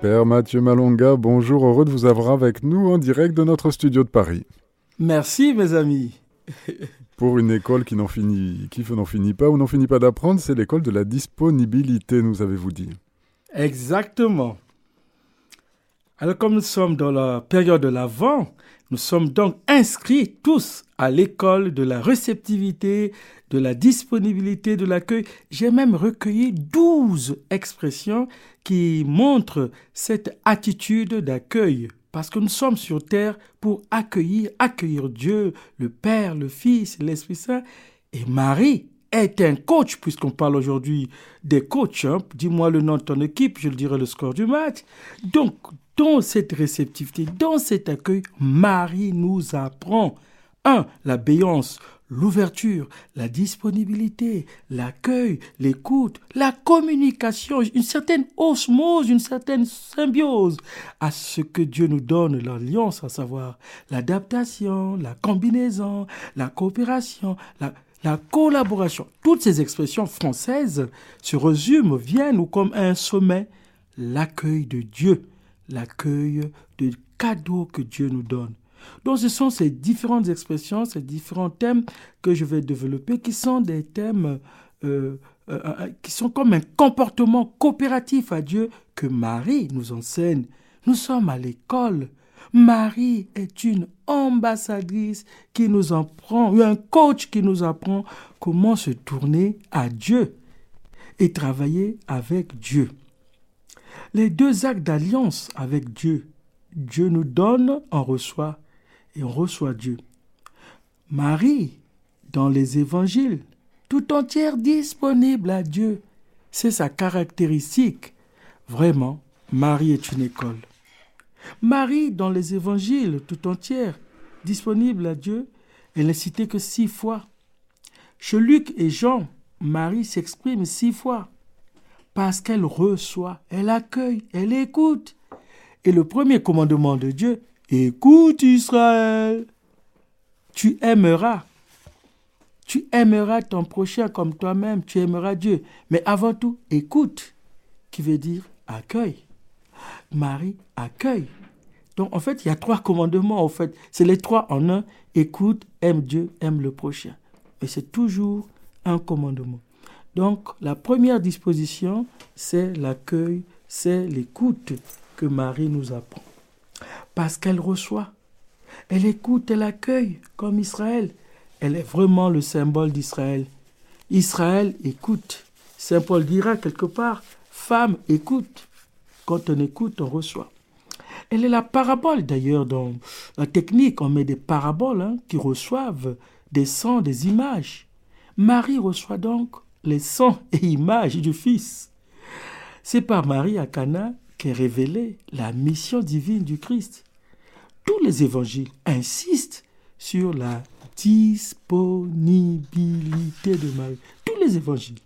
Père Mathieu Malonga, bonjour, heureux de vous avoir avec nous en direct de notre studio de Paris. Merci mes amis. Pour une école qui n'en finit, qui n'en finit pas ou n'en finit pas d'apprendre, c'est l'école de la disponibilité, nous avez-vous dit. Exactement. Alors comme nous sommes dans la période de l'Avent, nous sommes donc inscrits tous à l'école de la réceptivité, de la disponibilité, de l'accueil. J'ai même recueilli 12 expressions qui montrent cette attitude d'accueil. Parce que nous sommes sur terre pour accueillir, accueillir Dieu, le Père, le Fils, l'Esprit Saint. Et Marie est un coach, puisqu'on parle aujourd'hui des coachs. Hein. Dis-moi le nom de ton équipe, je le dirai le score du match. Donc, dans cette réceptivité, dans cet accueil, Marie nous apprend, un, l'abéance, l'ouverture, la disponibilité, l'accueil, l'écoute, la communication, une certaine osmose, une certaine symbiose à ce que Dieu nous donne, l'alliance, à savoir l'adaptation, la combinaison, la coopération, la, la collaboration. Toutes ces expressions françaises se résument, viennent ou comme un sommet, l'accueil de Dieu, l'accueil de cadeaux que Dieu nous donne. Donc ce sont ces différentes expressions, ces différents thèmes que je vais développer qui sont des thèmes euh, euh, euh, qui sont comme un comportement coopératif à Dieu que Marie nous enseigne. Nous sommes à l'école. Marie est une ambassadrice qui nous apprend, un coach qui nous apprend comment se tourner à Dieu et travailler avec Dieu. Les deux actes d'alliance avec Dieu, Dieu nous donne, on reçoit et on reçoit Dieu. Marie, dans les évangiles, tout entière disponible à Dieu. C'est sa caractéristique. Vraiment, Marie est une école. Marie, dans les évangiles, tout entière, disponible à Dieu, elle n'est citée que six fois. Chez Luc et Jean, Marie s'exprime six fois parce qu'elle reçoit, elle accueille, elle écoute. Et le premier commandement de Dieu, Écoute Israël, tu aimeras. Tu aimeras ton prochain comme toi-même, tu aimeras Dieu. Mais avant tout, écoute, qui veut dire accueille. Marie accueille. Donc en fait, il y a trois commandements. En fait, c'est les trois en un. Écoute, aime Dieu, aime le prochain. Et c'est toujours un commandement. Donc la première disposition, c'est l'accueil, c'est l'écoute que Marie nous apprend parce qu'elle reçoit. Elle écoute, elle accueille, comme Israël. Elle est vraiment le symbole d'Israël. Israël écoute. Saint Paul dira quelque part, femme écoute. Quand on écoute, on reçoit. Elle est la parabole d'ailleurs dans la technique, on met des paraboles hein, qui reçoivent des sons, des images. Marie reçoit donc les sons et images du Fils. C'est par Marie à Cana qu'est révélée la mission divine du Christ tous les évangiles insistent sur la disponibilité de Marie. Tous les évangiles.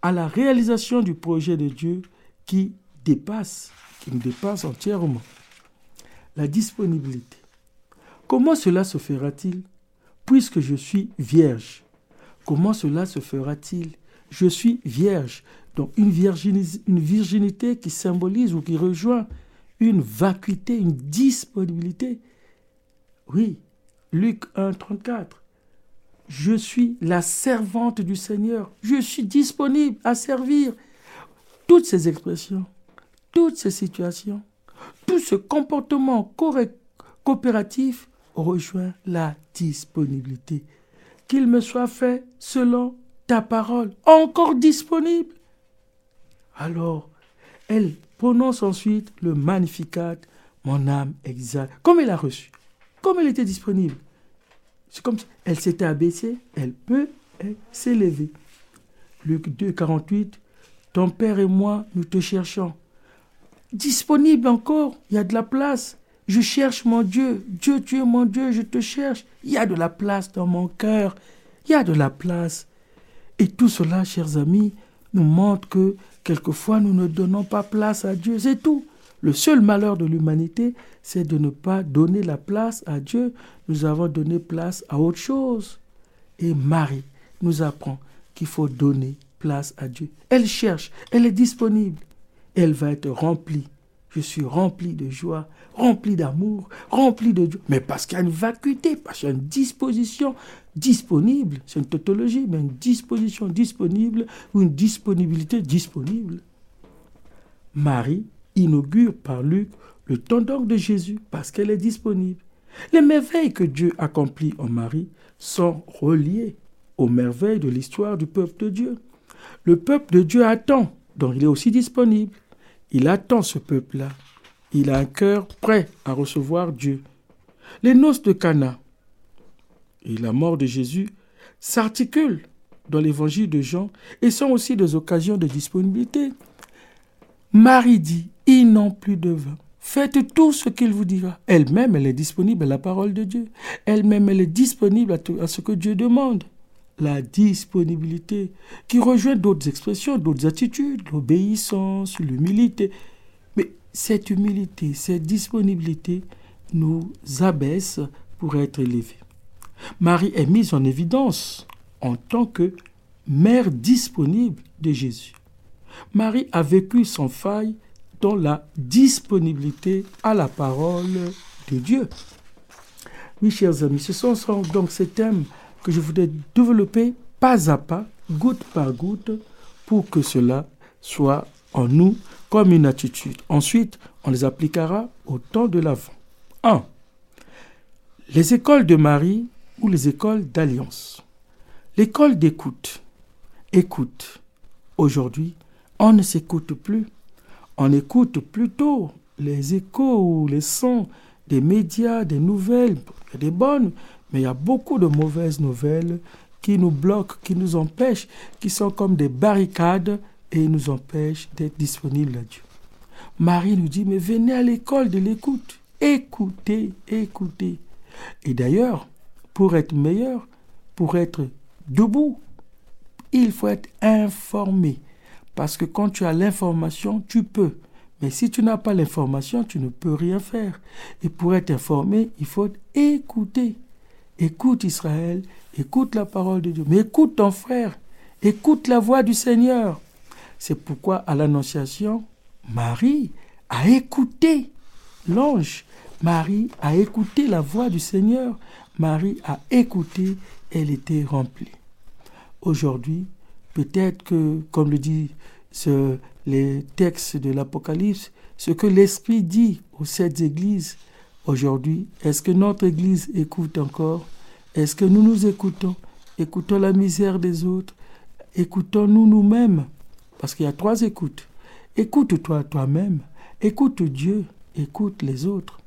À la réalisation du projet de Dieu qui dépasse, qui nous dépasse entièrement. La disponibilité. Comment cela se fera-t-il puisque je suis vierge? Comment cela se fera-t-il? Je suis vierge. Donc une virginité, qui symbolise ou qui rejoint une vacuité, une disponibilité. Oui, Luc 1, 34. Je suis la servante du Seigneur. Je suis disponible à servir. Toutes ces expressions, toutes ces situations, tout ce comportement coopératif rejoint la disponibilité. Qu'il me soit fait selon ta parole, encore disponible. Alors, elle prononce ensuite le Magnificat, mon âme exalte, comme elle a reçu, comme elle était disponible. C'est comme si elle s'était abaissée, elle peut s'élever. Luc 2, 48, ton Père et moi, nous te cherchons. Disponible encore, il y a de la place. Je cherche mon Dieu. Dieu, tu mon Dieu, je te cherche. Il y a de la place dans mon cœur. Il y a de la place. Et tout cela, chers amis, nous montre que quelquefois nous ne donnons pas place à Dieu, c'est tout. Le seul malheur de l'humanité, c'est de ne pas donner la place à Dieu. Nous avons donné place à autre chose. Et Marie nous apprend qu'il faut donner place à Dieu. Elle cherche, elle est disponible. Elle va être remplie je suis rempli de joie, rempli d'amour, rempli de Dieu. Mais parce qu'il y a une vacuité, parce qu'il y a une disposition disponible. C'est une tautologie, mais une disposition disponible ou une disponibilité disponible. Marie inaugure par Luc le temps d'orgue de Jésus parce qu'elle est disponible. Les merveilles que Dieu accomplit en Marie sont reliées aux merveilles de l'histoire du peuple de Dieu. Le peuple de Dieu attend, donc il est aussi disponible. Il attend ce peuple-là. Il a un cœur prêt à recevoir Dieu. Les noces de Cana et la mort de Jésus s'articulent dans l'évangile de Jean et sont aussi des occasions de disponibilité. Marie dit, ils n'ont plus de vin. Faites tout ce qu'il vous dira. Elle-même, elle est disponible à la parole de Dieu. Elle-même, elle est disponible à, ce que Dieu demande. La disponibilité qui rejoint d'autres expressions, d'autres attitudes, l'obéissance, l'humilité. Mais cette humilité, cette disponibilité nous abaisse pour être élevés. Marie est mise en évidence en tant que mère disponible de Jésus. Marie a vécu sans faille dans la disponibilité à la parole de Dieu. Oui, chers amis, ce sont donc ces thèmes que je voudrais développer pas à pas, goutte par goutte, pour que cela soit en nous comme une attitude. Ensuite, on les appliquera au temps de l'avant. 1. Les écoles de Marie ou les écoles d'alliance. L'école d'écoute. Écoute. Aujourd'hui, on ne s'écoute plus. On écoute plutôt les échos ou les sons des médias, des nouvelles, des bonnes, mais il y a beaucoup de mauvaises nouvelles qui nous bloquent, qui nous empêchent, qui sont comme des barricades et nous empêchent d'être disponibles à Dieu. Marie nous dit, mais venez à l'école de l'écoute. Écoutez, écoutez. Et d'ailleurs, pour être meilleur, pour être debout, il faut être informé. Parce que quand tu as l'information, tu peux. Mais si tu n'as pas l'information, tu ne peux rien faire. Et pour être informé, il faut écouter. Écoute Israël, écoute la parole de Dieu. Mais écoute ton frère, écoute la voix du Seigneur. C'est pourquoi à l'Annonciation, Marie a écouté l'ange. Marie a écouté la voix du Seigneur. Marie a écouté, elle était remplie. Aujourd'hui, peut-être que, comme le dit les textes de l'Apocalypse, ce que l'Esprit dit aux sept églises, aujourd'hui, est-ce que notre Église écoute encore? Est-ce que nous nous écoutons? Écoutons la misère des autres Écoutons-nous nous-mêmes Parce qu'il y a trois écoutes. Écoute-toi toi-même, écoute Dieu, écoute les autres.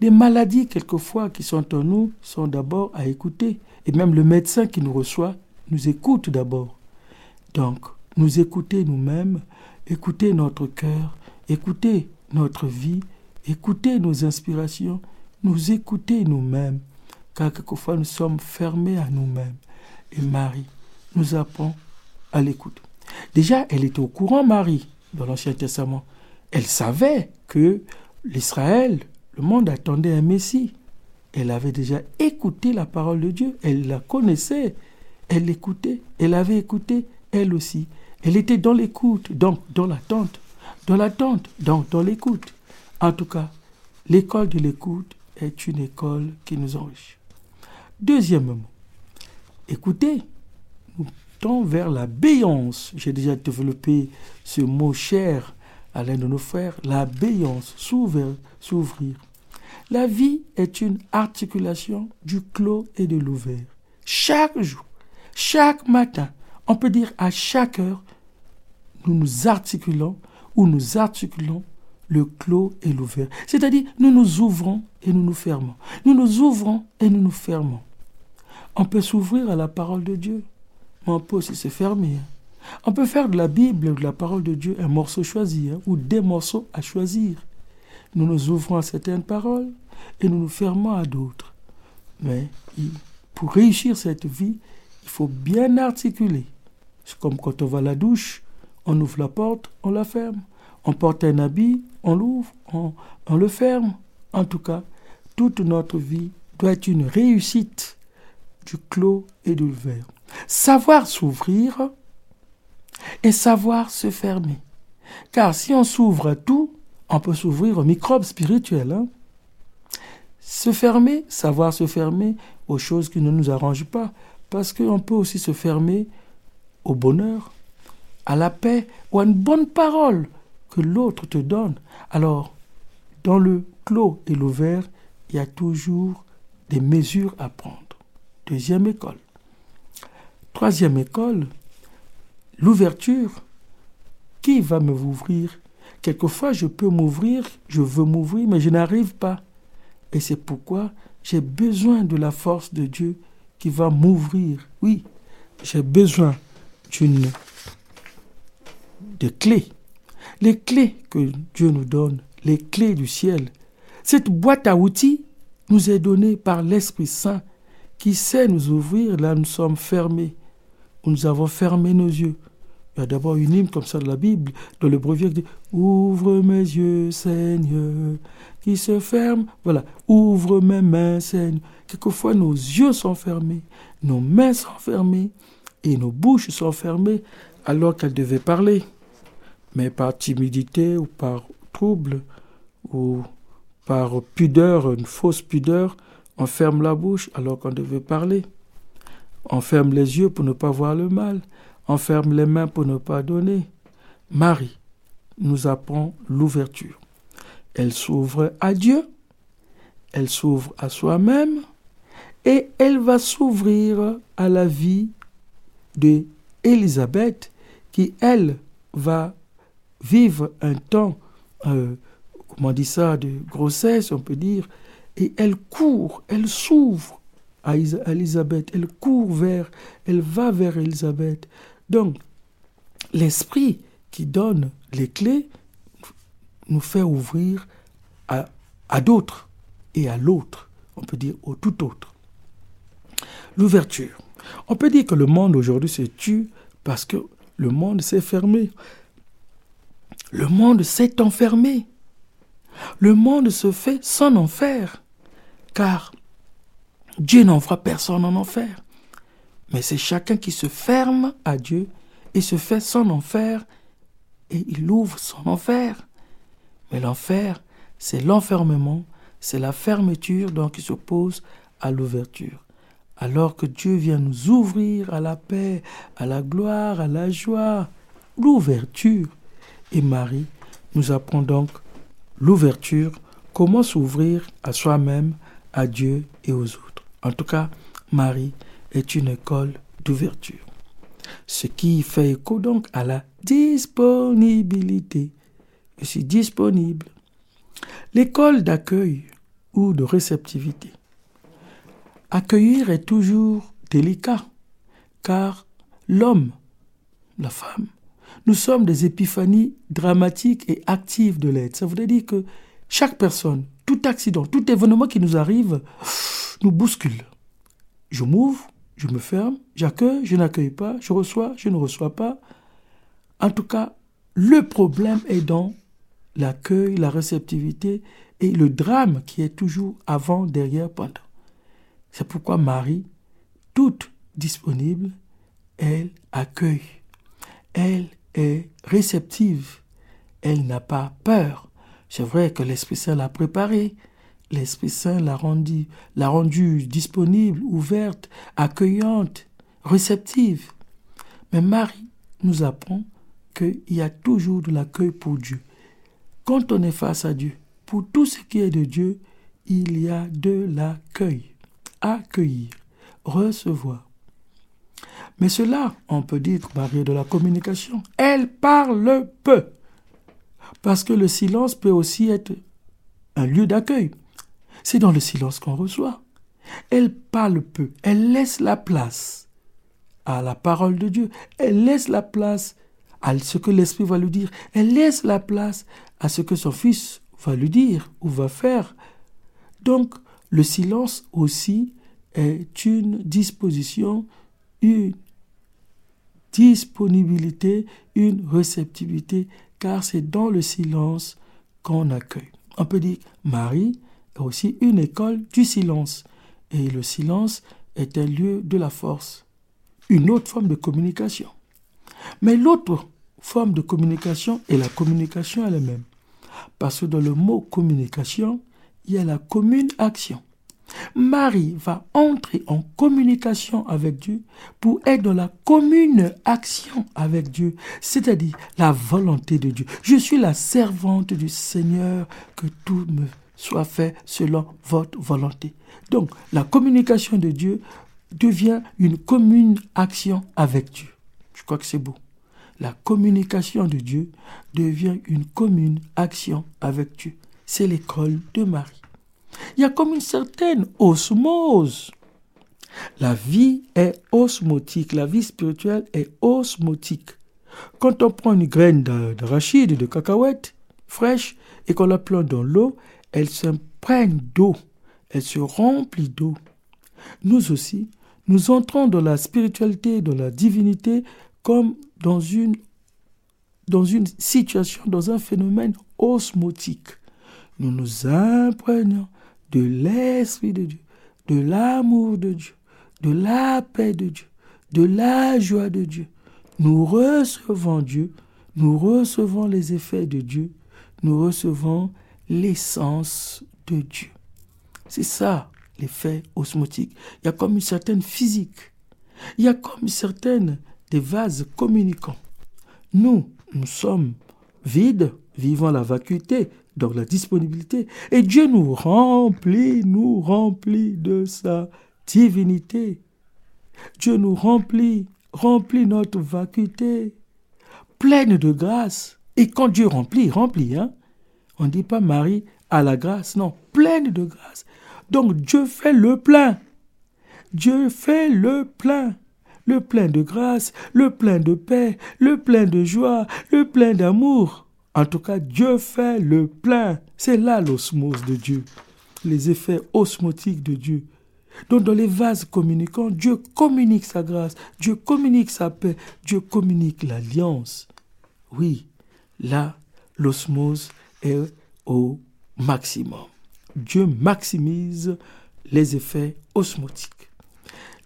Des maladies, quelquefois, qui sont en nous, sont d'abord à écouter. Et même le médecin qui nous reçoit nous écoute d'abord. Donc, nous écouter nous-mêmes, écouter notre cœur, écouter notre vie, écouter nos inspirations, nous écouter nous-mêmes, car quelquefois nous sommes fermés à nous-mêmes. Et Marie nous apprend à l'écoute. Déjà, elle était au courant, Marie, dans l'Ancien Testament. Elle savait que l'Israël, le monde attendait un Messie. Elle avait déjà écouté la parole de Dieu, elle la connaissait, elle l'écoutait, elle avait écouté, elle aussi. Elle était dans l'écoute, donc dans l'attente, dans l'attente, donc dans l'écoute. En tout cas, l'école de l'écoute est une école qui nous enrichit. Deuxièmement, écoutez, nous tend vers la béance. J'ai déjà développé ce mot cher à l'un de nos frères, la béance, s'ouvrir. La vie est une articulation du clos et de l'ouvert. Chaque jour, chaque matin, on peut dire à chaque heure, nous nous articulons ou nous articulons le clos et l'ouvert. C'est-à-dire, nous nous ouvrons et nous nous fermons. Nous nous ouvrons et nous nous fermons. On peut s'ouvrir à la parole de Dieu, mais on peut aussi se fermer. On peut faire de la Bible ou de la parole de Dieu un morceau choisi hein, ou des morceaux à choisir. Nous nous ouvrons à certaines paroles et nous nous fermons à d'autres. Mais pour réussir cette vie, il faut bien articuler. C'est comme quand on va à la douche, on ouvre la porte, on la ferme. On porte un habit, on l'ouvre, on, le ferme. En tout cas, toute notre vie doit être une réussite du clos et du verre. Savoir s'ouvrir et savoir se fermer. Car si on s'ouvre à tout, on peut s'ouvrir aux microbes spirituels. Hein. Se fermer, savoir se fermer aux choses qui ne nous arrangent pas, parce qu'on peut aussi se fermer au bonheur, à la paix ou à une bonne parole que l'autre te donne. Alors, dans le clos et l'ouvert, il y a toujours des mesures à prendre. Deuxième école. Troisième école, l'ouverture. Qui va me m'ouvrir? Quelquefois, je peux m'ouvrir, je veux m'ouvrir, mais je n'arrive pas. Et c'est pourquoi j'ai besoin de la force de Dieu qui va m'ouvrir. Oui, j'ai besoin d'une de clés. Les clés que Dieu nous donne, les clés du ciel. Cette boîte à outils nous est donnée par l'Esprit Saint qui sait nous ouvrir là nous sommes fermés, nous avons fermé nos yeux. Il y a d'abord une hymne comme ça de la Bible, dans le brevet qui dit Ouvre mes yeux, Seigneur, qui se ferme. Voilà, ouvre mes mains, Seigneur. Quelquefois, nos yeux sont fermés, nos mains sont fermées et nos bouches sont fermées alors qu'elles devaient parler. Mais par timidité ou par trouble ou par pudeur, une fausse pudeur, on ferme la bouche alors qu'on devait parler. On ferme les yeux pour ne pas voir le mal. On ferme les mains pour ne pas donner. Marie nous apprend l'ouverture. Elle s'ouvre à Dieu, elle s'ouvre à soi-même et elle va s'ouvrir à la vie de Élisabeth qui, elle, va vivre un temps, euh, comment on dit ça, de grossesse, on peut dire, et elle court, elle s'ouvre à Élisabeth, elle court vers, elle va vers Élisabeth. Donc, l'esprit qui donne les clés nous fait ouvrir à, à d'autres et à l'autre, on peut dire au tout autre. L'ouverture. On peut dire que le monde aujourd'hui se tue parce que le monde s'est fermé. Le monde s'est enfermé. Le monde se fait sans enfer, car Dieu n'envoie personne en enfer. Mais c'est chacun qui se ferme à Dieu et se fait son enfer et il ouvre son enfer. Mais l'enfer, c'est l'enfermement, c'est la fermeture donc qui s'oppose à l'ouverture. Alors que Dieu vient nous ouvrir à la paix, à la gloire, à la joie, l'ouverture. Et Marie nous apprend donc l'ouverture, comment s'ouvrir à soi-même, à Dieu et aux autres. En tout cas, Marie est une école d'ouverture. Ce qui fait écho donc à la disponibilité. Je suis disponible. L'école d'accueil ou de réceptivité. Accueillir est toujours délicat, car l'homme, la femme, nous sommes des épiphanies dramatiques et actives de l'aide. Ça veut dire que chaque personne, tout accident, tout événement qui nous arrive, nous bouscule. Je m'ouvre, je me ferme, j'accueille, je n'accueille pas, je reçois, je ne reçois pas. En tout cas, le problème est dans l'accueil, la réceptivité et le drame qui est toujours avant, derrière, pendant. C'est pourquoi Marie, toute disponible, elle accueille. Elle est réceptive. Elle n'a pas peur. C'est vrai que l'Esprit Saint l'a préparée. L'Esprit Saint l'a rendue, l'a rendue disponible, ouverte, accueillante, réceptive. Mais Marie nous apprend qu'il y a toujours de l'accueil pour Dieu. Quand on est face à Dieu, pour tout ce qui est de Dieu, il y a de l'accueil. Accueillir, recevoir. Mais cela, on peut dire est de la communication. Elle parle peu. Parce que le silence peut aussi être un lieu d'accueil. C'est dans le silence qu'on reçoit. Elle parle peu. Elle laisse la place à la parole de Dieu. Elle laisse la place à ce que l'Esprit va lui dire. Elle laisse la place à ce que son Fils va lui dire ou va faire. Donc, le silence aussi est une disposition, une disponibilité, une réceptivité, car c'est dans le silence qu'on accueille. On peut dire Marie est aussi une école du silence. Et le silence est un lieu de la force, une autre forme de communication. Mais l'autre forme de communication est la communication elle-même. Parce que dans le mot communication, il y a la commune action. Marie va entrer en communication avec Dieu pour être dans la commune action avec Dieu, c'est-à-dire la volonté de Dieu. Je suis la servante du Seigneur, que tout me soit fait selon votre volonté. Donc, la communication de Dieu devient une commune action avec Dieu. Je crois que c'est beau. La communication de Dieu devient une commune action avec Dieu. C'est l'école de Marie. Il y a comme une certaine osmose. La vie est osmotique, la vie spirituelle est osmotique. Quand on prend une graine d'arachide, de cacahuète fraîche, et qu'on la plante dans l'eau, elle s'imprègne d'eau, elle se remplit d'eau. Nous aussi, nous entrons dans la spiritualité, dans la divinité, comme dans une, dans une situation, dans un phénomène osmotique. Nous nous imprégnons de l'Esprit de Dieu, de l'amour de Dieu, de la paix de Dieu, de la joie de Dieu. Nous recevons Dieu, nous recevons les effets de Dieu, nous recevons l'essence de Dieu. C'est ça l'effet osmotique. Il y a comme une certaine physique. Il y a comme une certaine des vases communicants. Nous, nous sommes vides, vivant la vacuité, donc la disponibilité. Et Dieu nous remplit, nous remplit de sa divinité. Dieu nous remplit, remplit notre vacuité, pleine de grâce. Et quand Dieu remplit, remplit, hein. On ne dit pas Marie à la grâce, non, pleine de grâce. Donc Dieu fait le plein. Dieu fait le plein. Le plein de grâce, le plein de paix, le plein de joie, le plein d'amour. En tout cas, Dieu fait le plein. C'est là l'osmose de Dieu, les effets osmotiques de Dieu. Donc dans les vases communicants, Dieu communique sa grâce, Dieu communique sa paix, Dieu communique l'alliance. Oui, là, l'osmose est au maximum. Dieu maximise les effets osmotiques.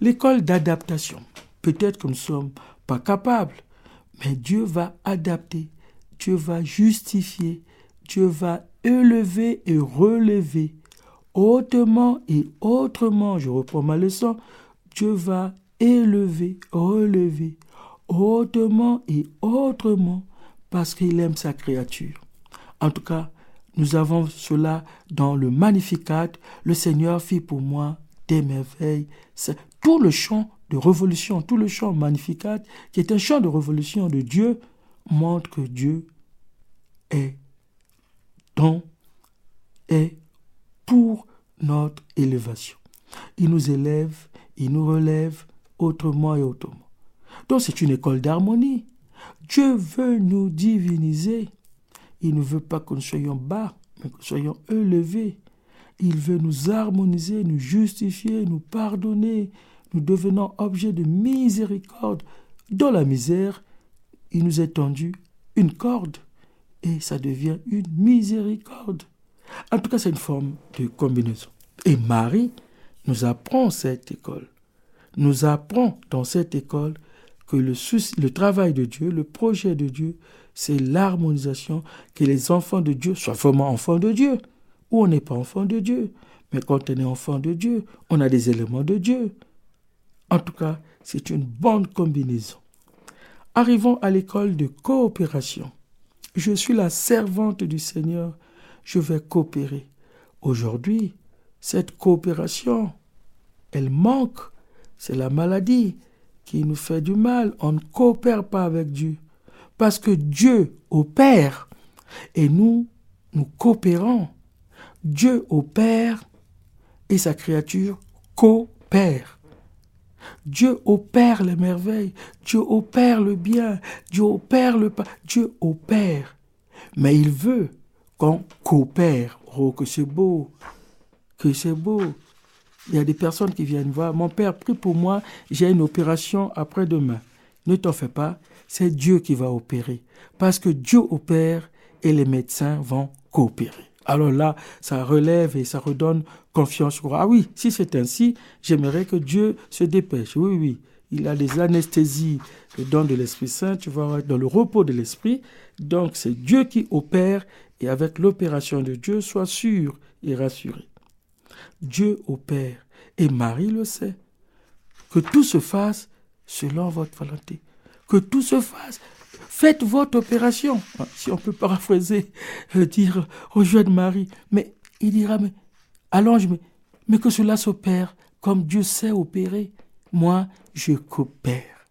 L'école d'adaptation. Peut-être que nous ne sommes pas capables, mais Dieu va adapter Dieu va justifier, Dieu va élever et relever, hautement et autrement, je reprends ma leçon, Dieu va élever, relever, hautement et autrement, parce qu'il aime sa créature. En tout cas, nous avons cela dans le Magnificat, le Seigneur fit pour moi des merveilles. C'est tout le chant de révolution, tout le chant Magnificat, qui est un chant de révolution de Dieu, montre que Dieu est dans est pour notre élévation. Il nous élève, il nous relève autrement et autrement. Donc c'est une école d'harmonie. Dieu veut nous diviniser. Il ne veut pas que nous soyons bas, mais que nous soyons élevés. Il veut nous harmoniser, nous justifier, nous pardonner. Nous devenons objet de miséricorde. Dans la misère, il nous est tendu une corde et ça devient une miséricorde. En tout cas, c'est une forme de combinaison. Et Marie nous apprend cette école, nous apprend dans cette école que le, travail de Dieu, le projet de Dieu, c'est l'harmonisation, que les enfants de Dieu soient vraiment enfants de Dieu, ou on n'est pas enfant de Dieu. Mais quand on est enfant de Dieu, on a des éléments de Dieu. En tout cas, c'est une bonne combinaison. Arrivons à l'école de coopération. Je suis la servante du Seigneur, je vais coopérer. Aujourd'hui, cette coopération, elle manque. C'est la maladie qui nous fait du mal. On ne coopère pas avec Dieu. Parce que Dieu opère et nous, nous coopérons. Dieu opère et sa créature coopère. Dieu opère les merveilles, Dieu opère le bien, Dieu opère le pas, Dieu opère. Mais il veut qu'on coopère. Oh, que c'est beau, que c'est beau. Il y a des personnes qui viennent voir, mon père, prie pour moi, j'ai une opération après-demain. Ne t'en fais pas, c'est Dieu qui va opérer. Parce que Dieu opère et les médecins vont coopérer. Alors là, ça relève et ça redonne confiance. Ah oui, si c'est ainsi, j'aimerais que Dieu se dépêche. Oui, oui, il a des anesthésies, le don de l'Esprit Saint, tu vas dans le repos de l'Esprit. Donc c'est Dieu qui opère et avec l'opération de Dieu, sois sûr et rassuré. Dieu opère et Marie le sait. Que tout se fasse selon votre volonté. Que tout se fasse. Faites votre opération. Ah, si on peut paraphraser, euh, dire au jeu de Marie. Mais il dira, mais allonge, mais, mais que cela s'opère comme Dieu sait opérer. Moi, je coopère.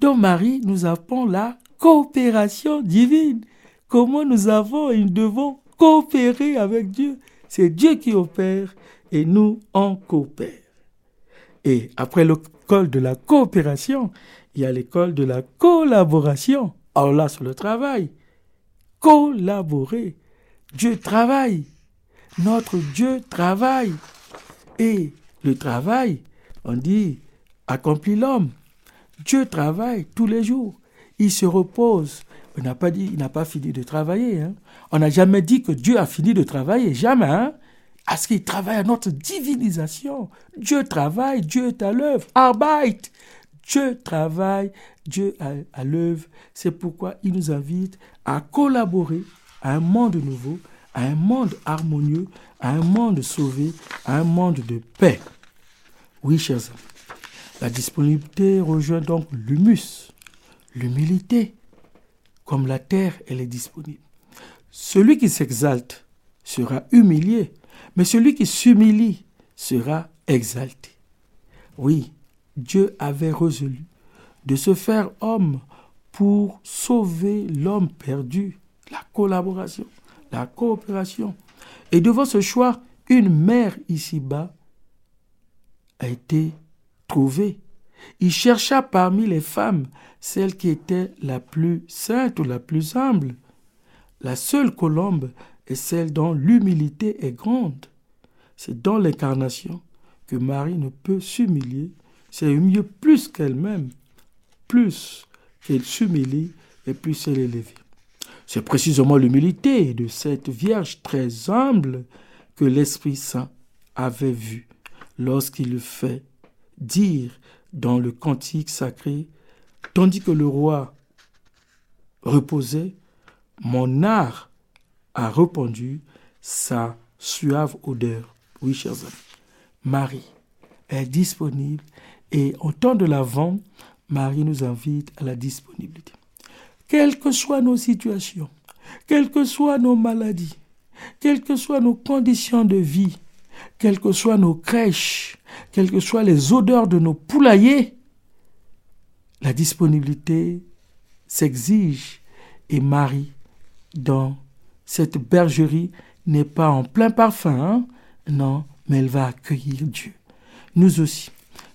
Donc Marie, nous avons la coopération divine. Comment nous avons et nous devons coopérer avec Dieu? C'est Dieu qui opère et nous en coopère. Et après l'école de la coopération, il y a l'école de la collaboration. Alors là, sur le travail, collaborer. Dieu travaille. Notre Dieu travaille. Et le travail, on dit, accomplit l'homme. Dieu travaille tous les jours. Il se repose. On n'a pas dit, il n'a pas fini de travailler. Hein. On n'a jamais dit que Dieu a fini de travailler. Jamais. Hein ce qu'il travaille à notre divinisation. Dieu travaille, Dieu est à l'œuvre. Arbeit. Dieu travaille, Dieu à l'œuvre. C'est pourquoi il nous invite à collaborer à un monde nouveau, à un monde harmonieux, à un monde sauvé, à un monde de paix. Oui, chers amis, la disponibilité rejoint donc l'humus, l'humilité, comme la terre, elle est disponible. Celui qui s'exalte sera humilié, mais celui qui s'humilie sera exalté. Oui, Dieu avait résolu de se faire homme pour sauver l'homme perdu. La collaboration, la coopération. Et devant ce choix, une mère ici-bas a été trouvée. Il chercha parmi les femmes celle qui était la plus sainte ou la plus humble. La seule colombe est celle dont l'humilité est grande. C'est dans l'incarnation que Marie ne peut s'humilier. C'est mieux plus qu'elle-même, plus qu'elle s'humilie et plus elle est élevée. C'est précisément l'humilité de cette Vierge très humble que l'Esprit Saint avait vue lorsqu'il fait dire dans le cantique sacré, tandis que le roi reposait, mon art a répandu sa suave odeur. Oui, chers amis, Marie est disponible et au temps de l'Avent, Marie nous invite à la disponibilité. Quelles que soient nos situations, quelles que soient nos maladies, quelles que soient nos conditions de vie, quelles que soient nos crèches, quelles que soient les odeurs de nos poulaillers, la disponibilité s'exige et Marie, dans cette bergerie, n'est pas en plein parfum, hein? non, mais elle va accueillir Dieu. Nous aussi,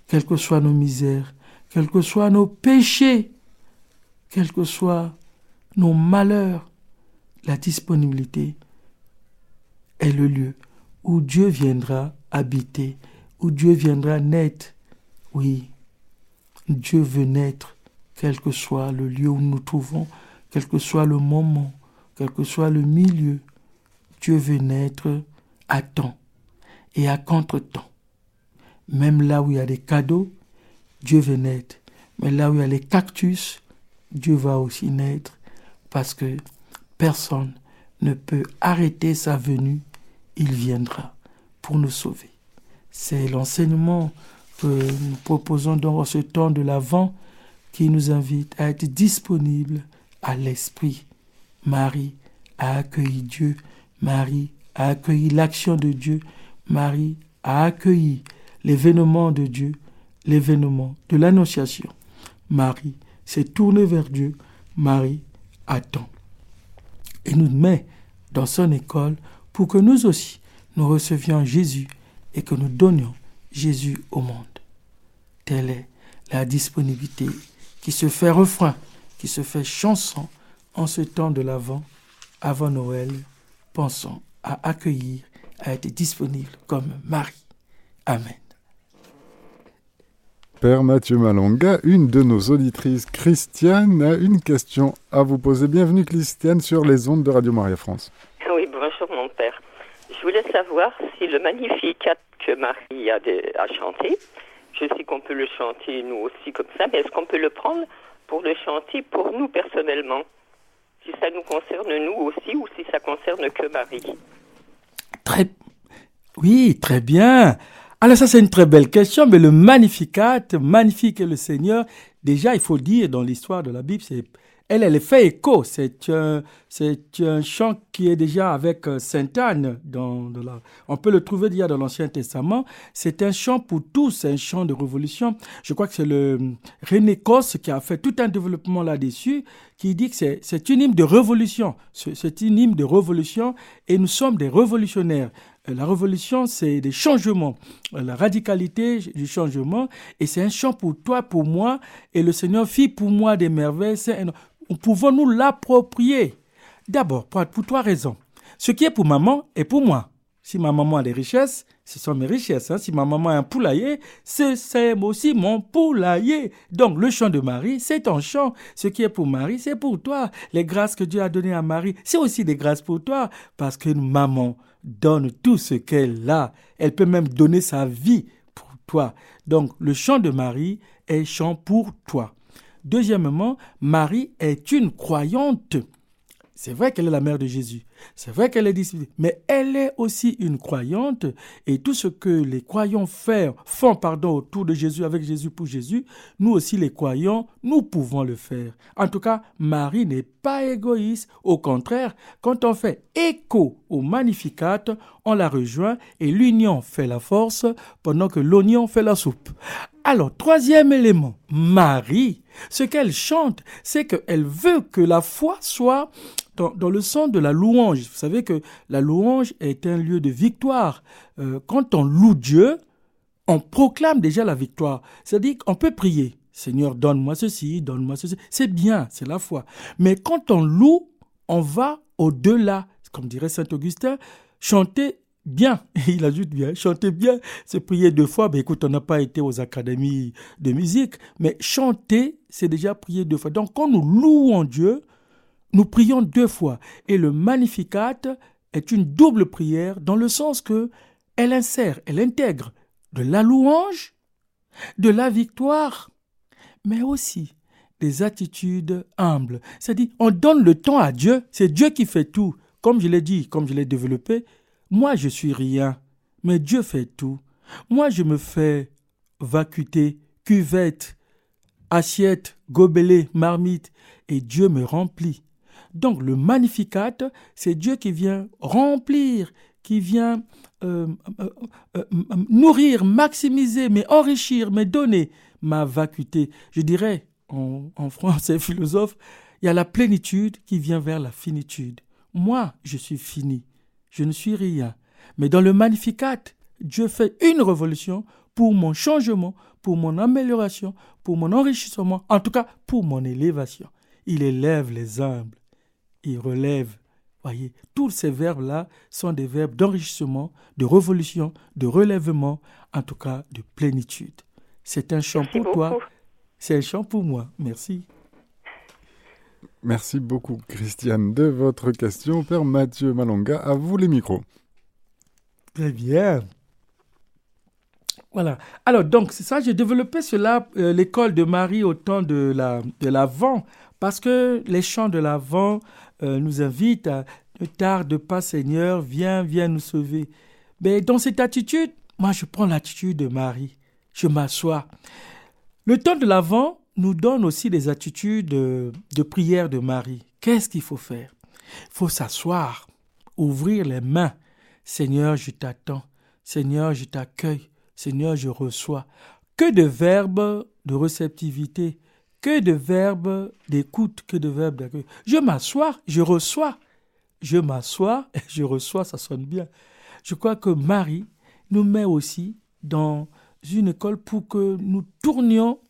quelles que soient nos misères, quels que soient nos péchés, quels que soient nos malheurs, la disponibilité est le lieu où Dieu viendra habiter, où Dieu viendra naître. Oui, Dieu veut naître, quel que soit le lieu où nous nous trouvons, quel que soit le moment, quel que soit le milieu. Dieu veut naître à temps et à contre-temps. Même là où il y a des cadeaux, Dieu veut naître. Mais là où il y a les cactus, Dieu va aussi naître parce que personne ne peut arrêter sa venue il viendra pour nous sauver. C'est l'enseignement que nous proposons dans ce temps de l'Avent qui nous invite à être disponibles à l'Esprit. Marie a accueilli Dieu, Marie a accueilli l'action de Dieu, Marie a accueilli l'événement de Dieu, l'événement de l'Annonciation. Marie s'est tournée vers Dieu, Marie attend. Et nous met dans son école pour que nous aussi, nous recevions Jésus et que nous donnions Jésus au monde. Telle est la disponibilité qui se fait refrain, qui se fait chanson en ce temps de l'Avent, avant Noël, pensons à accueillir, à être disponible comme Marie. Amen. Père Mathieu Malonga, une de nos auditrices, Christiane, a une question à vous poser. Bienvenue Christiane sur les ondes de Radio Maria France. Oui, bonjour mon père. Je voulais savoir si le Magnificat que Marie a, chanté, je sais qu'on peut le chanter nous aussi comme ça, mais est-ce qu'on peut le prendre pour le chanter pour nous personnellement? Si ça nous concerne nous aussi ou si ça concerne que Marie? Très, oui, très bien. Alors ça c'est une très belle question, mais le Magnificat, magnifique est le Seigneur. Déjà, il faut dire dans l'histoire de la Bible, elle, elle fait écho. C'est un, c'est un chant qui est déjà avec euh, Sainte Anne. On peut le trouver déjà dans l'Ancien Testament. C'est un chant pour tous, un chant de révolution. Je crois que c'est le René Cosse qui a fait tout un développement là-dessus, qui dit que c'est, c'est une hymne de révolution. C'est une hymne de révolution et nous sommes des révolutionnaires. Euh, la révolution, c'est des changements, euh, la radicalité du changement, et c'est un chant pour toi, pour moi, et le Seigneur fit pour moi des merveilles. Pouvons-nous l'approprier D'abord, pour, pour trois raisons. Ce qui est pour maman est pour moi. Si ma maman a des richesses, ce sont mes richesses. Hein. Si ma maman a un poulailler, c'est aussi mon poulailler. Donc le chant de Marie, c'est un chant. Ce qui est pour Marie, c'est pour toi. Les grâces que Dieu a données à Marie, c'est aussi des grâces pour toi. Parce que maman donne tout ce qu'elle a. Elle peut même donner sa vie pour toi. Donc le chant de Marie est chant pour toi. Deuxièmement, Marie est une croyante. C'est vrai qu'elle est la mère de Jésus. C'est vrai qu'elle est discipline. Mais elle est aussi une croyante. Et tout ce que les croyants font, pardon, autour de Jésus, avec Jésus pour Jésus, nous aussi les croyants, nous pouvons le faire. En tout cas, Marie n'est pas égoïste. Au contraire, quand on fait écho au Magnificat, on la rejoint et l'union fait la force pendant que l'oignon fait la soupe. Alors, troisième élément, Marie, ce qu'elle chante, c'est qu'elle veut que la foi soit dans, le sens de la louange. Vous savez que la louange est un lieu de victoire. Euh, quand on loue Dieu, on proclame déjà la victoire. C'est-à-dire qu'on peut prier. Seigneur, donne-moi ceci, donne-moi ceci. C'est bien, c'est la foi. Mais quand on loue, on va au-delà. Comme dirait Saint Augustin, chanter bien, il ajoute bien, chanter bien, c'est prier deux fois, ben écoute, on n'a pas été aux académies de musique, mais chanter, c'est déjà prier deux fois. Donc quand nous louons Dieu, nous prions deux fois. Et le Magnificat est une double prière dans le sens que elle insère, elle intègre de la louange, de la victoire, mais aussi des attitudes humbles. C'est-à-dire, on donne le temps à Dieu, c'est Dieu qui fait tout. Comme je l'ai dit, comme je l'ai développé, moi, je suis rien, mais Dieu fait tout. Moi, je me fais vacuité, cuvette, assiette, gobelet, marmite, et Dieu me remplit. Donc le Magnificat, c'est Dieu qui vient remplir, qui vient euh, euh, euh, nourrir, maximiser, mais enrichir, mais donner ma vacuité. Je dirais, en, en français philosophe, il y a la plénitude qui vient vers la finitude. Moi, je suis fini je ne suis rien. Mais dans le Magnificat, Dieu fait une révolution pour mon changement, pour mon amélioration, pour mon enrichissement, en tout cas pour mon élévation. Il élève les humbles, il relève. Voyez, tous ces verbes-là sont des verbes d'enrichissement, de révolution, de relèvement, en tout cas de plénitude. C'est un chant pour toi, c'est un chant pour moi. Merci. Merci beaucoup, Christiane, de votre question. Père Mathieu Malonga, à vous les micros. Très bien. Voilà. Alors, donc, c'est ça, j'ai développé cela, euh, l'école de Marie au temps de la de l'Avent, parce que les chants de l'Avent euh, nous invitent à ne tarde pas, Seigneur, viens, viens nous sauver. Mais dans cette attitude, moi, je prends l'attitude de Marie. Je m'assois. Le temps de l'Avent, nous donne aussi des attitudes de, prière de Marie. Qu'est-ce qu'il faut faire? Il faut s'asseoir, ouvrir les mains. Seigneur, je t'attends. Seigneur, je t'accueille. Seigneur, je reçois. Que de verbes de réceptivité, que de verbes d'écoute, que de verbes d'accueil. Je m'assois, je reçois. Je m'assois je reçois, ça sonne bien. Je crois que Marie nous met aussi dans une école pour que nous tournions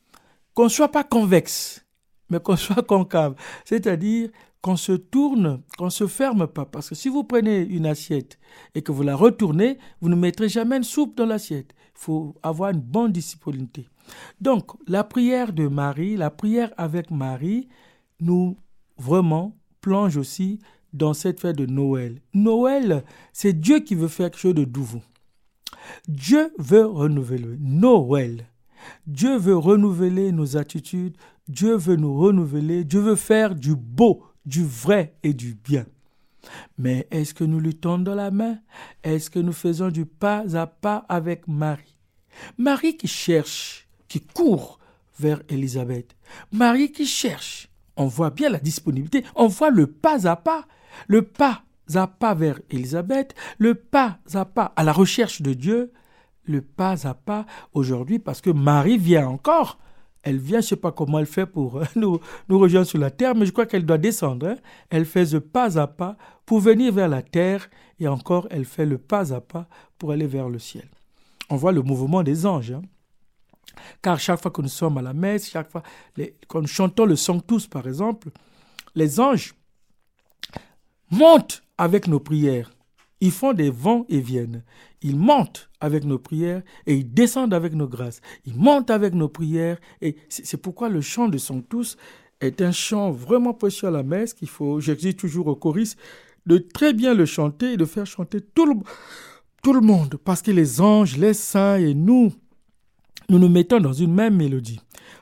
qu'on ne soit pas convexe, mais qu'on soit concave. C'est-à-dire qu'on se tourne, qu'on ne se ferme pas. Parce que si vous prenez une assiette et que vous la retournez, vous ne mettrez jamais une soupe dans l'assiette. Il faut avoir une bonne discipline. Donc, la prière de Marie, la prière avec Marie, nous vraiment plonge aussi dans cette fête de Noël. Noël, c'est Dieu qui veut faire quelque chose de nouveau. Dieu veut renouveler. Noël. Dieu veut renouveler nos attitudes, Dieu veut nous renouveler, Dieu veut faire du beau du vrai et du bien. Mais est-ce que nous lui tendons la main? Est-ce que nous faisons du pas à pas avec Marie? Marie qui cherche, qui court vers Élisabeth. Marie qui cherche. On voit bien la disponibilité, on voit le pas à pas, le pas à pas vers Élisabeth, le pas à pas à la recherche de Dieu, le pas à pas aujourd'hui parce que Marie vient encore. Elle vient, je ne sais pas comment elle fait pour nous, nous rejoindre sur la terre, mais je crois qu'elle doit descendre. Hein. Elle fait ce pas à pas pour venir vers la terre et encore elle fait le pas à pas pour aller vers le ciel. On voit le mouvement des anges. Hein. Car chaque fois que nous sommes à la messe, chaque fois, quand nous chantons le Sanctus par exemple, les anges montent avec nos prières. Ils font des vents et viennent. Ils montent avec nos prières et ils descendent avec nos grâces. Ils montent avec nos prières et c'est pourquoi le chant de Sanctus est un chant vraiment précieux à la messe qu'il faut, j'exige toujours au choristes, de très bien le chanter et de faire chanter tout le, tout le monde parce que les anges, les saints et nous, nous nous mettons dans une même mélodie.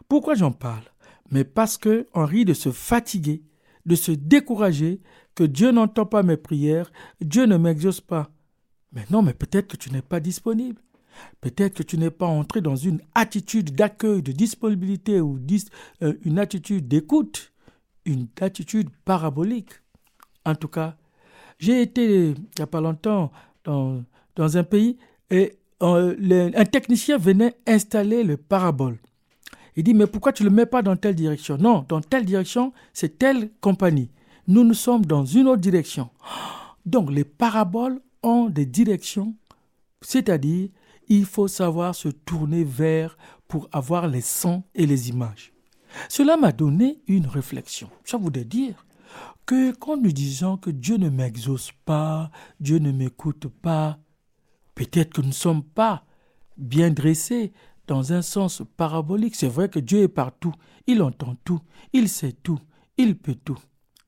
Pourquoi j'en parle? Mais parce que on rit de se fatiguer, de se décourager, que Dieu n'entend pas mes prières, Dieu ne m'exauce pas. Mais non, mais peut-être que tu n'es pas disponible. Peut-être que tu n'es pas entré dans une attitude d'accueil, de disponibilité ou euh, une attitude d'écoute, une attitude parabolique. En tout cas, j'ai été il n'y a pas longtemps dans, un pays et un technicien venait installer le parabole. Il dit, mais pourquoi tu ne le mets pas dans telle direction? Non, dans telle direction, c'est telle compagnie. Nous, nous sommes dans une autre direction. Donc, les paraboles ont des directions, c'est-à-dire, il faut savoir se tourner vers pour avoir les sons et les images. Cela m'a donné une réflexion. Ça voudrait dire que quand nous disons que Dieu ne m'exauce pas, Dieu ne m'écoute pas, Peut-être que nous ne sommes pas bien dressés dans un sens parabolique. C'est vrai que Dieu est partout, il entend tout, il sait tout, il peut tout.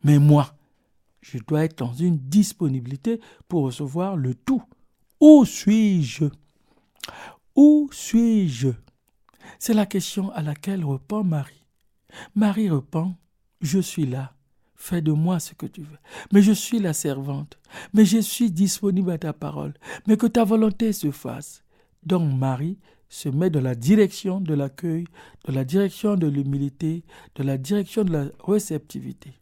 Mais moi, je dois être dans une disponibilité pour recevoir le tout. Où suis-je? Où suis-je? C'est la question à laquelle répond Marie. Marie répond, je suis là fais de moi ce que tu veux. Mais je suis la servante, mais je suis disponible à ta parole, mais que ta volonté se fasse. Donc Marie se met dans la direction de l'accueil, de la direction de l'humilité, de la direction de la réceptivité.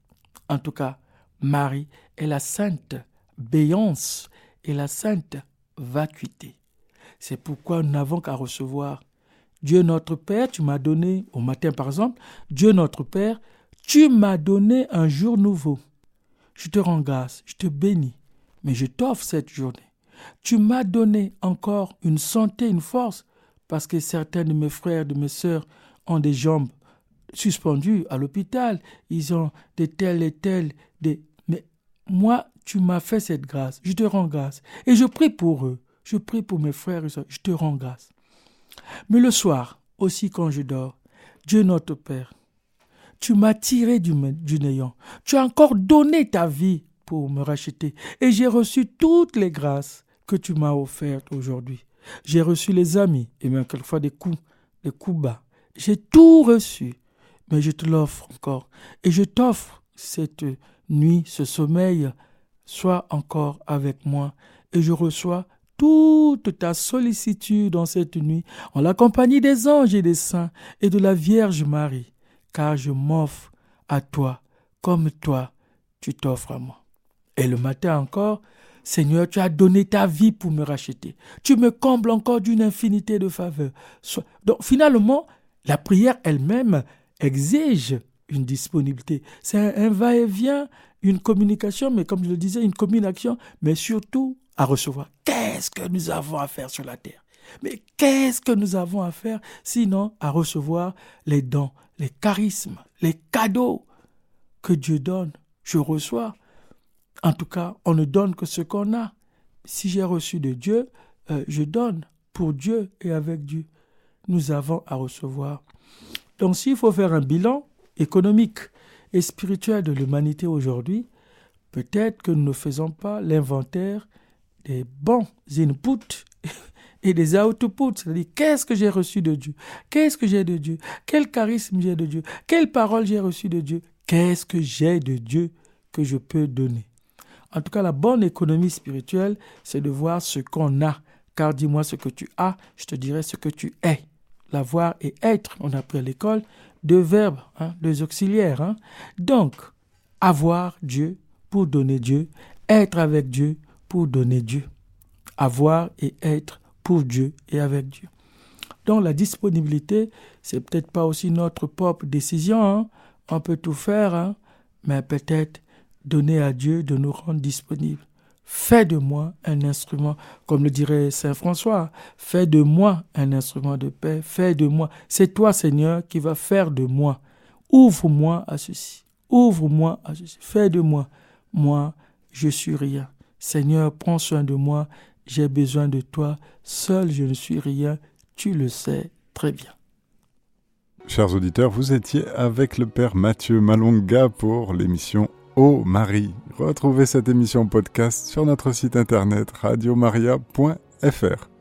En tout cas, Marie est la sainte béance et la sainte vacuité. C'est pourquoi nous n'avons qu'à recevoir Dieu notre Père, tu m'as donné, au matin par exemple, Dieu notre Père, tu m'as donné un jour nouveau. Je te rends grâce, je te bénis, mais je t'offre cette journée. Tu m'as donné encore une santé, une force, parce que certains de mes frères, de mes sœurs ont des jambes suspendues à l'hôpital, ils ont des tels et tels, Mais moi, tu m'as fait cette grâce, je te rends grâce. Et je prie pour eux, je prie pour mes frères et sœurs, je te rends grâce. Mais le soir, aussi quand je dors, Dieu notre Père, tu m'as tiré du, néant. Tu as encore donné ta vie pour me racheter. Et j'ai reçu toutes les grâces que tu m'as offertes aujourd'hui. J'ai reçu les amis et même quelquefois des coups, des coups bas. J'ai tout reçu, mais je te l'offre encore. Et je t'offre cette nuit, ce sommeil. Sois encore avec moi et je reçois toute ta sollicitude dans cette nuit en la compagnie des anges et des saints et de la Vierge Marie car je m'offre à toi comme toi tu t'offres à moi. Et le matin encore, Seigneur, tu as donné ta vie pour me racheter. Tu me combles encore d'une infinité de faveurs. Donc finalement, la prière elle-même exige une disponibilité. C'est un, va-et-vient, une communication, mais comme je le disais, une communication, mais surtout à recevoir. Qu'est-ce que nous avons à faire sur la terre? Mais qu'est-ce que nous avons à faire sinon à recevoir les dons, les charismes, les cadeaux que Dieu donne, je reçois. En tout cas, on ne donne que ce qu'on a. Si j'ai reçu de Dieu, euh, je donne pour Dieu et avec Dieu. Nous avons à recevoir. Donc s'il faut faire un bilan économique et spirituel de l'humanité aujourd'hui, peut-être que nous ne faisons pas l'inventaire des bons inputs et des outputs, c'est-à-dire qu'est-ce que j'ai reçu de Dieu, qu'est-ce que j'ai de Dieu, quel charisme j'ai de Dieu, quelle parole j'ai reçu de Dieu, qu'est-ce que j'ai de Dieu que je peux donner? En tout cas, la bonne économie spirituelle, c'est de voir ce qu'on a. Car dis-moi ce que tu as, je te dirai ce que tu es. L'avoir et être, on a appris à l'école, deux verbes, hein, deux auxiliaires. Hein. Donc, avoir Dieu pour donner Dieu, être avec Dieu pour donner Dieu. Avoir et être pour Dieu et avec Dieu. Donc la disponibilité, c'est peut-être pas aussi notre propre décision. Hein. On peut tout faire, mais peut-être donner à Dieu de nous rendre disponibles. Fais de moi un instrument, comme le dirait Saint François, fais de moi un instrument de paix, fais de moi. C'est toi, Seigneur, qui va faire de moi. Ouvre-moi à ceci, ouvre-moi à ceci, fais de moi. Moi, je suis rien. Seigneur, prends soin de moi, j'ai besoin de toi, seul je ne suis rien, tu le sais très bien. Chers auditeurs, vous étiez avec le Père Mathieu Malonga pour l'émission Ô Marie. Retrouvez cette émission podcast sur notre site internet radiomaria.fr.